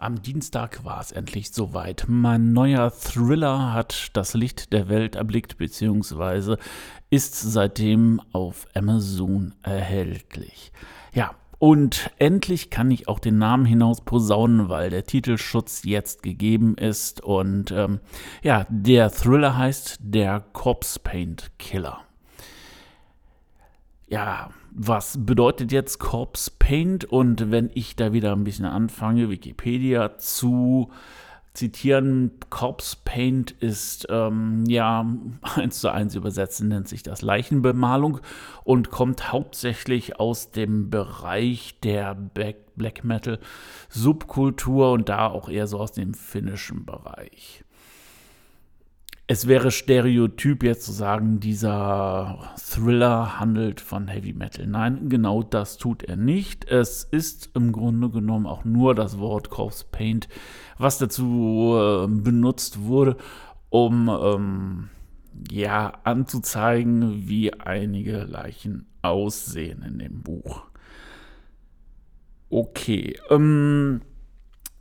Am Dienstag war es endlich soweit. Mein neuer Thriller hat das Licht der Welt erblickt, beziehungsweise ist seitdem auf Amazon erhältlich. Ja, und endlich kann ich auch den Namen hinaus posaunen, weil der Titelschutz jetzt gegeben ist. Und ähm, ja, der Thriller heißt Der Corpse Paint Killer. Ja, was bedeutet jetzt Corpse Paint? Und wenn ich da wieder ein bisschen anfange, Wikipedia zu zitieren, Corpse Paint ist ähm, ja eins zu eins übersetzen, nennt sich das Leichenbemalung und kommt hauptsächlich aus dem Bereich der Black Metal Subkultur und da auch eher so aus dem finnischen Bereich es wäre Stereotyp jetzt zu sagen, dieser Thriller handelt von Heavy Metal. Nein, genau das tut er nicht. Es ist im Grunde genommen auch nur das Wort Corpse Paint, was dazu äh, benutzt wurde, um ähm, ja anzuzeigen, wie einige Leichen aussehen in dem Buch. Okay, ähm,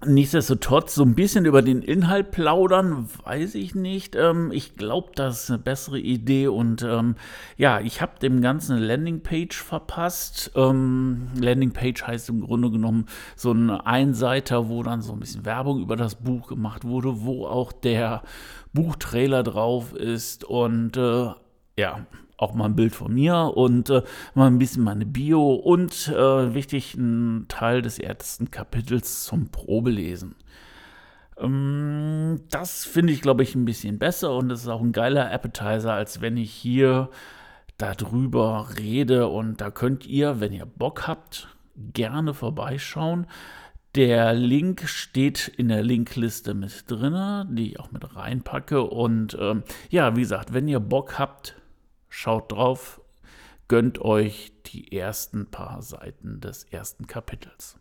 Nichtsdestotrotz, so ein bisschen über den Inhalt plaudern, weiß ich nicht. Ähm, ich glaube, das ist eine bessere Idee. Und ähm, ja, ich habe dem Ganzen eine Landingpage verpasst. Ähm, Landingpage heißt im Grunde genommen so ein Einseiter, wo dann so ein bisschen Werbung über das Buch gemacht wurde, wo auch der Buchtrailer drauf ist. Und äh, ja, auch mal ein Bild von mir und äh, mal ein bisschen meine Bio und äh, wichtig, ein Teil des ersten Kapitels zum Probelesen. Ähm, das finde ich, glaube ich, ein bisschen besser und es ist auch ein geiler Appetizer, als wenn ich hier darüber rede und da könnt ihr, wenn ihr Bock habt, gerne vorbeischauen. Der Link steht in der Linkliste mit drin, die ich auch mit reinpacke. Und ähm, ja, wie gesagt, wenn ihr Bock habt, Schaut drauf, gönnt euch die ersten paar Seiten des ersten Kapitels.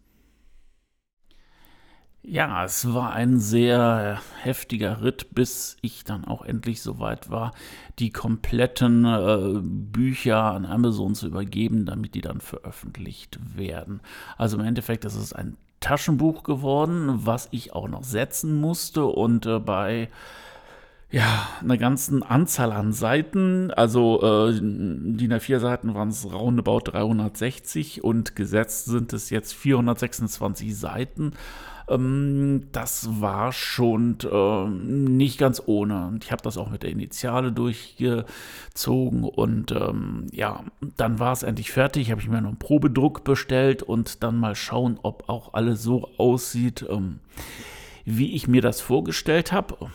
Ja, es war ein sehr heftiger Ritt, bis ich dann auch endlich soweit war, die kompletten äh, Bücher an Amazon zu übergeben, damit die dann veröffentlicht werden. Also im Endeffekt ist es ein Taschenbuch geworden, was ich auch noch setzen musste und äh, bei ja, einer ganzen Anzahl an Seiten. Also äh, DIN A4 Seiten waren es roundabout 360 und gesetzt sind es jetzt 426 Seiten. Ähm, das war schon äh, nicht ganz ohne. Und ich habe das auch mit der Initiale durchgezogen und ähm, ja, dann war es endlich fertig. Habe ich mir noch einen Probedruck bestellt und dann mal schauen, ob auch alles so aussieht, ähm, wie ich mir das vorgestellt habe.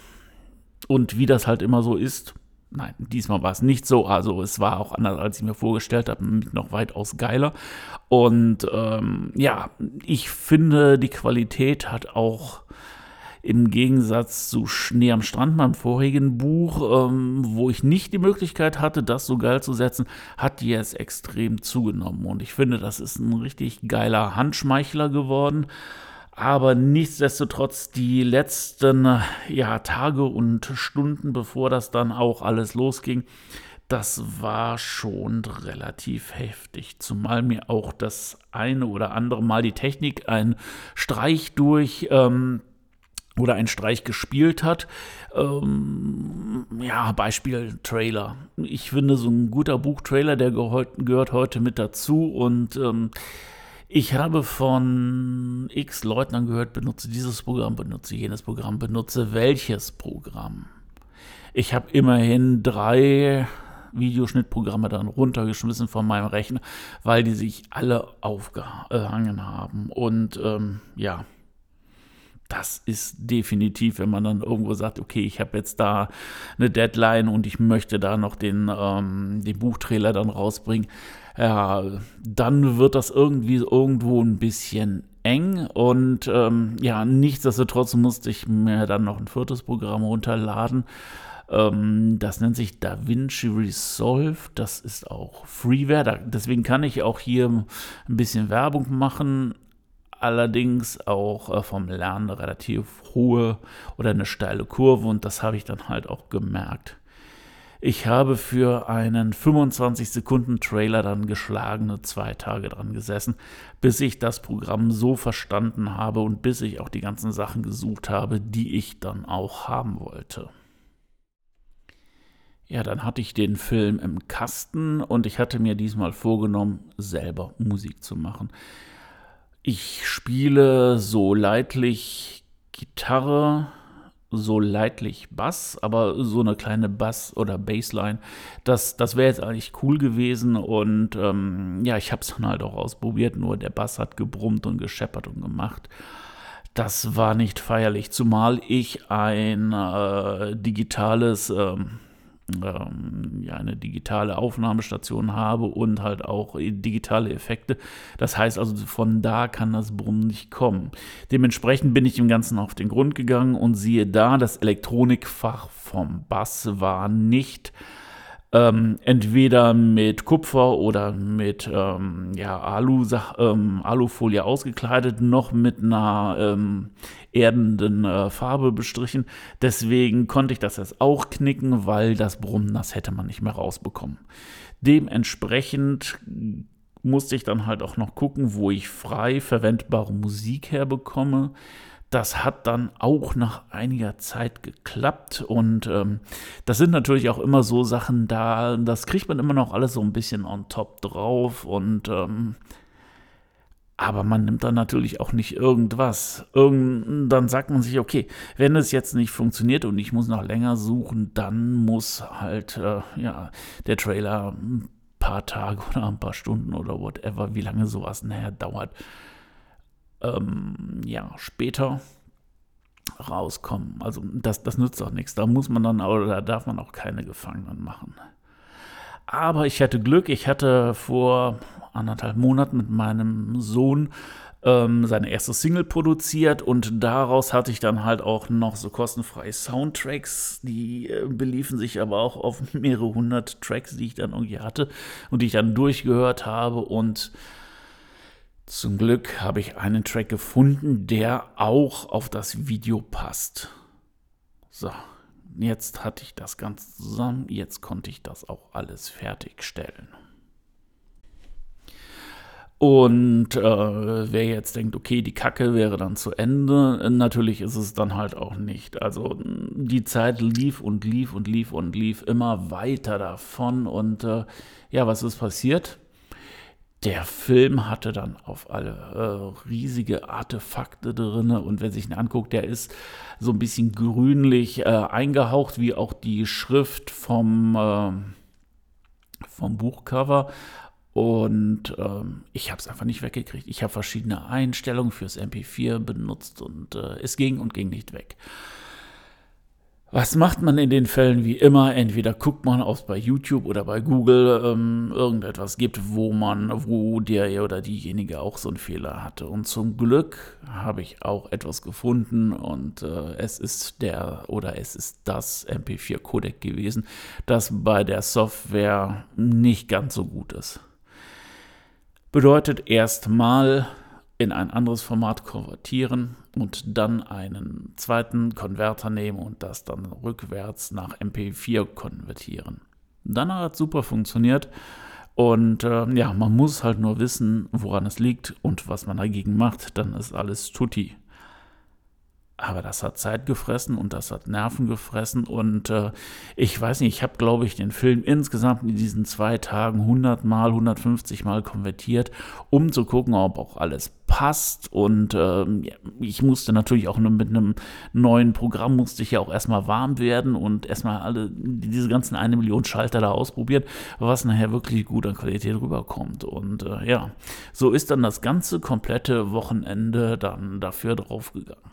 Und wie das halt immer so ist, nein, diesmal war es nicht so. Also es war auch anders, als ich mir vorgestellt habe, noch weitaus geiler. Und ähm, ja, ich finde, die Qualität hat auch im Gegensatz zu Schnee am Strand, meinem vorigen Buch, ähm, wo ich nicht die Möglichkeit hatte, das so geil zu setzen, hat die jetzt extrem zugenommen. Und ich finde, das ist ein richtig geiler Handschmeichler geworden. Aber nichtsdestotrotz, die letzten ja, Tage und Stunden, bevor das dann auch alles losging, das war schon relativ heftig. Zumal mir auch das eine oder andere Mal die Technik einen Streich durch ähm, oder einen Streich gespielt hat. Ähm, ja, Beispiel Trailer. Ich finde, so ein guter Buchtrailer, der gehört heute mit dazu und ähm, ich habe von x Leuten gehört, benutze dieses Programm, benutze jenes Programm, benutze welches Programm. Ich habe immerhin drei Videoschnittprogramme dann runtergeschmissen von meinem Rechner, weil die sich alle aufgehangen haben. Und ähm, ja, das ist definitiv, wenn man dann irgendwo sagt, okay, ich habe jetzt da eine Deadline und ich möchte da noch den, ähm, den Buchtrailer dann rausbringen, ja, dann wird das irgendwie irgendwo ein bisschen eng und ähm, ja, nichtsdestotrotz musste ich mir dann noch ein viertes Programm runterladen. Ähm, das nennt sich DaVinci Resolve. Das ist auch Freeware. deswegen kann ich auch hier ein bisschen Werbung machen. Allerdings auch äh, vom Lernen eine relativ hohe oder eine steile Kurve und das habe ich dann halt auch gemerkt. Ich habe für einen 25 Sekunden Trailer dann geschlagene zwei Tage dran gesessen, bis ich das Programm so verstanden habe und bis ich auch die ganzen Sachen gesucht habe, die ich dann auch haben wollte. Ja, dann hatte ich den Film im Kasten und ich hatte mir diesmal vorgenommen, selber Musik zu machen. Ich spiele so leidlich Gitarre, so leidlich Bass, aber so eine kleine Bass- oder Bassline, das, das wäre jetzt eigentlich cool gewesen und ähm, ja, ich habe es dann halt auch ausprobiert, nur der Bass hat gebrummt und gescheppert und gemacht. Das war nicht feierlich, zumal ich ein äh, digitales ähm, ähm, ja, eine digitale Aufnahmestation habe und halt auch digitale Effekte. Das heißt also, von da kann das Brummen nicht kommen. Dementsprechend bin ich dem Ganzen auf den Grund gegangen und siehe da, das Elektronikfach vom Bass war nicht ähm, entweder mit Kupfer oder mit ähm, ja, Alu, ähm, Alufolie ausgekleidet, noch mit einer ähm, erdenden äh, Farbe bestrichen. Deswegen konnte ich das jetzt auch knicken, weil das Brummen, das hätte man nicht mehr rausbekommen. Dementsprechend musste ich dann halt auch noch gucken, wo ich frei verwendbare Musik herbekomme. Das hat dann auch nach einiger Zeit geklappt und ähm, das sind natürlich auch immer so Sachen da, das kriegt man immer noch alles so ein bisschen on top drauf und ähm, aber man nimmt dann natürlich auch nicht irgendwas. Irgend, dann sagt man sich, okay, wenn es jetzt nicht funktioniert und ich muss noch länger suchen, dann muss halt äh, ja, der Trailer ein paar Tage oder ein paar Stunden oder whatever, wie lange sowas nachher dauert, ähm, ja, später rauskommen. Also das, das nützt auch nichts. Da muss man dann, oder da darf man auch keine Gefangenen machen. Aber ich hatte Glück, ich hatte vor anderthalb Monaten mit meinem Sohn ähm, seine erste Single produziert und daraus hatte ich dann halt auch noch so kostenfreie Soundtracks, die äh, beliefen sich aber auch auf mehrere hundert Tracks, die ich dann irgendwie hatte und die ich dann durchgehört habe und zum Glück habe ich einen Track gefunden, der auch auf das Video passt. So, jetzt hatte ich das Ganze zusammen, jetzt konnte ich das auch alles fertigstellen. Und äh, wer jetzt denkt, okay, die Kacke wäre dann zu Ende, natürlich ist es dann halt auch nicht. Also die Zeit lief und lief und lief und lief immer weiter davon. Und äh, ja, was ist passiert? Der Film hatte dann auf alle äh, riesige Artefakte drin und wer sich ihn anguckt, der ist so ein bisschen grünlich äh, eingehaucht, wie auch die Schrift vom, äh, vom Buchcover. Und ähm, ich habe es einfach nicht weggekriegt. Ich habe verschiedene Einstellungen fürs MP4 benutzt und äh, es ging und ging nicht weg. Was macht man in den Fällen wie immer? Entweder guckt man, ob es bei YouTube oder bei Google ähm, irgendetwas gibt, wo man, wo der oder diejenige auch so einen Fehler hatte. Und zum Glück habe ich auch etwas gefunden und äh, es ist der oder es ist das MP4-Codec gewesen, das bei der Software nicht ganz so gut ist. Bedeutet erstmal in ein anderes Format konvertieren und dann einen zweiten Konverter nehmen und das dann rückwärts nach MP4 konvertieren. Dann hat es super funktioniert und äh, ja, man muss halt nur wissen, woran es liegt und was man dagegen macht, dann ist alles tutti. Aber das hat Zeit gefressen und das hat Nerven gefressen. Und äh, ich weiß nicht, ich habe, glaube ich, den Film insgesamt in diesen zwei Tagen 100 Mal, 150 Mal konvertiert, um zu gucken, ob auch alles passt. Und äh, ich musste natürlich auch mit einem neuen Programm, musste ich ja auch erstmal warm werden und erstmal alle diese ganzen eine Million Schalter da ausprobieren, was nachher wirklich gut an Qualität rüberkommt. Und äh, ja, so ist dann das ganze komplette Wochenende dann dafür draufgegangen.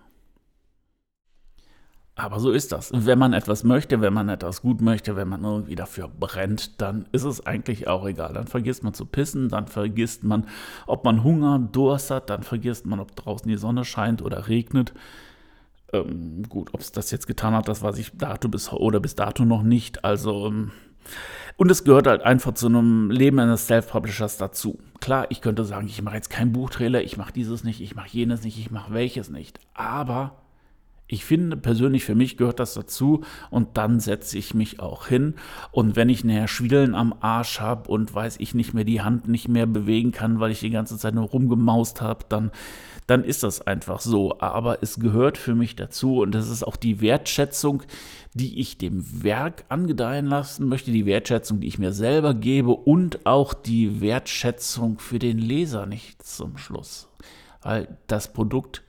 Aber so ist das. Wenn man etwas möchte, wenn man etwas gut möchte, wenn man irgendwie dafür brennt, dann ist es eigentlich auch egal. Dann vergisst man zu pissen, dann vergisst man, ob man Hunger, Durst hat, dann vergisst man, ob draußen die Sonne scheint oder regnet. Ähm, gut, ob es das jetzt getan hat, das weiß ich dato bis oder bis dato noch nicht. Also ähm, und es gehört halt einfach zu einem Leben eines Self-Publishers dazu. Klar, ich könnte sagen, ich mache jetzt keinen Buchtrailer, ich mache dieses nicht, ich mache jenes nicht, ich mache welches nicht. Aber ich finde persönlich, für mich gehört das dazu und dann setze ich mich auch hin. Und wenn ich nachher Schwiedeln am Arsch habe und weiß ich nicht mehr die Hand nicht mehr bewegen kann, weil ich die ganze Zeit nur rumgemaust habe, dann, dann ist das einfach so. Aber es gehört für mich dazu und das ist auch die Wertschätzung, die ich dem Werk angedeihen lassen möchte, die Wertschätzung, die ich mir selber gebe und auch die Wertschätzung für den Leser nicht zum Schluss. Weil das Produkt,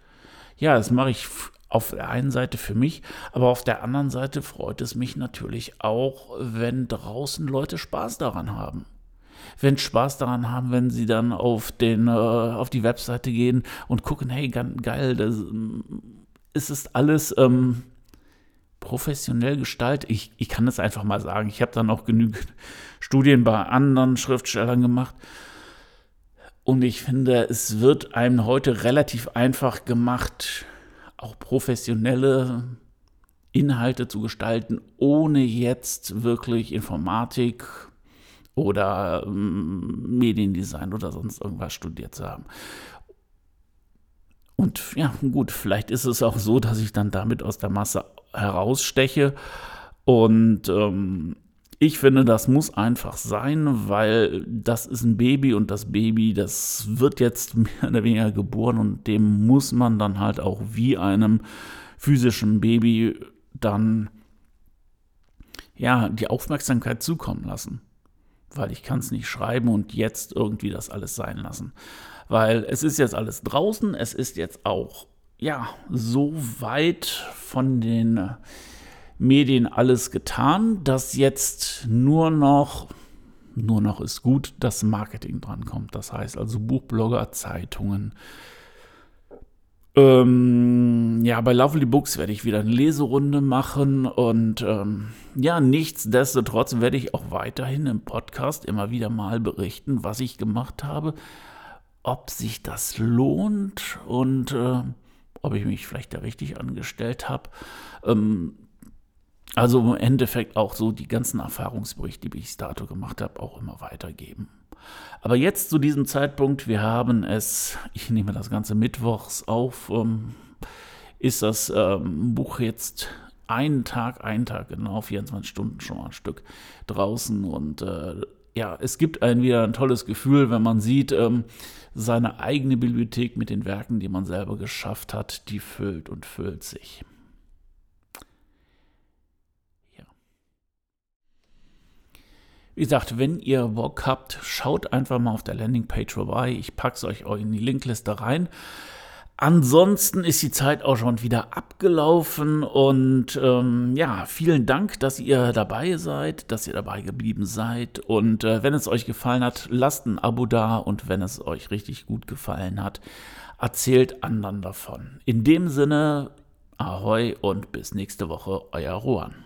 ja, das mache ich auf der einen Seite für mich, aber auf der anderen Seite freut es mich natürlich auch, wenn draußen Leute Spaß daran haben. Wenn Spaß daran haben, wenn sie dann auf, den, äh, auf die Webseite gehen und gucken, hey, geil, das ist es alles ähm, professionell gestaltet. Ich, ich kann das einfach mal sagen. Ich habe dann auch genügend Studien bei anderen Schriftstellern gemacht. Und ich finde, es wird einem heute relativ einfach gemacht, auch professionelle Inhalte zu gestalten, ohne jetzt wirklich Informatik oder ähm, Mediendesign oder sonst irgendwas studiert zu haben. Und ja, gut, vielleicht ist es auch so, dass ich dann damit aus der Masse heraussteche. Und ähm, ich finde, das muss einfach sein, weil das ist ein Baby und das Baby, das wird jetzt mehr oder weniger geboren und dem muss man dann halt auch wie einem physischen Baby dann ja die Aufmerksamkeit zukommen lassen. Weil ich kann es nicht schreiben und jetzt irgendwie das alles sein lassen. Weil es ist jetzt alles draußen, es ist jetzt auch ja so weit von den Medien alles getan, dass jetzt nur noch, nur noch ist gut, das Marketing drankommt. Das heißt also Buchblogger, Zeitungen. Ähm, ja, bei Lovely Books werde ich wieder eine Leserunde machen und ähm, ja, nichtsdestotrotz werde ich auch weiterhin im Podcast immer wieder mal berichten, was ich gemacht habe, ob sich das lohnt und äh, ob ich mich vielleicht da richtig angestellt habe. Ähm, also im Endeffekt auch so die ganzen Erfahrungsberichte, die ich dato gemacht habe, auch immer weitergeben. Aber jetzt zu diesem Zeitpunkt, wir haben es, ich nehme das Ganze mittwochs auf, ähm, ist das ähm, Buch jetzt einen Tag, einen Tag, genau 24 Stunden schon mal ein Stück draußen und äh, ja, es gibt ein wieder ein tolles Gefühl, wenn man sieht, ähm, seine eigene Bibliothek mit den Werken, die man selber geschafft hat, die füllt und füllt sich. Wie gesagt, wenn ihr Bock habt, schaut einfach mal auf der Landingpage vorbei. Ich packe es euch in die Linkliste rein. Ansonsten ist die Zeit auch schon wieder abgelaufen und ähm, ja, vielen Dank, dass ihr dabei seid, dass ihr dabei geblieben seid und äh, wenn es euch gefallen hat, lasst ein Abo da und wenn es euch richtig gut gefallen hat, erzählt anderen davon. In dem Sinne, ahoi und bis nächste Woche, euer Rohan.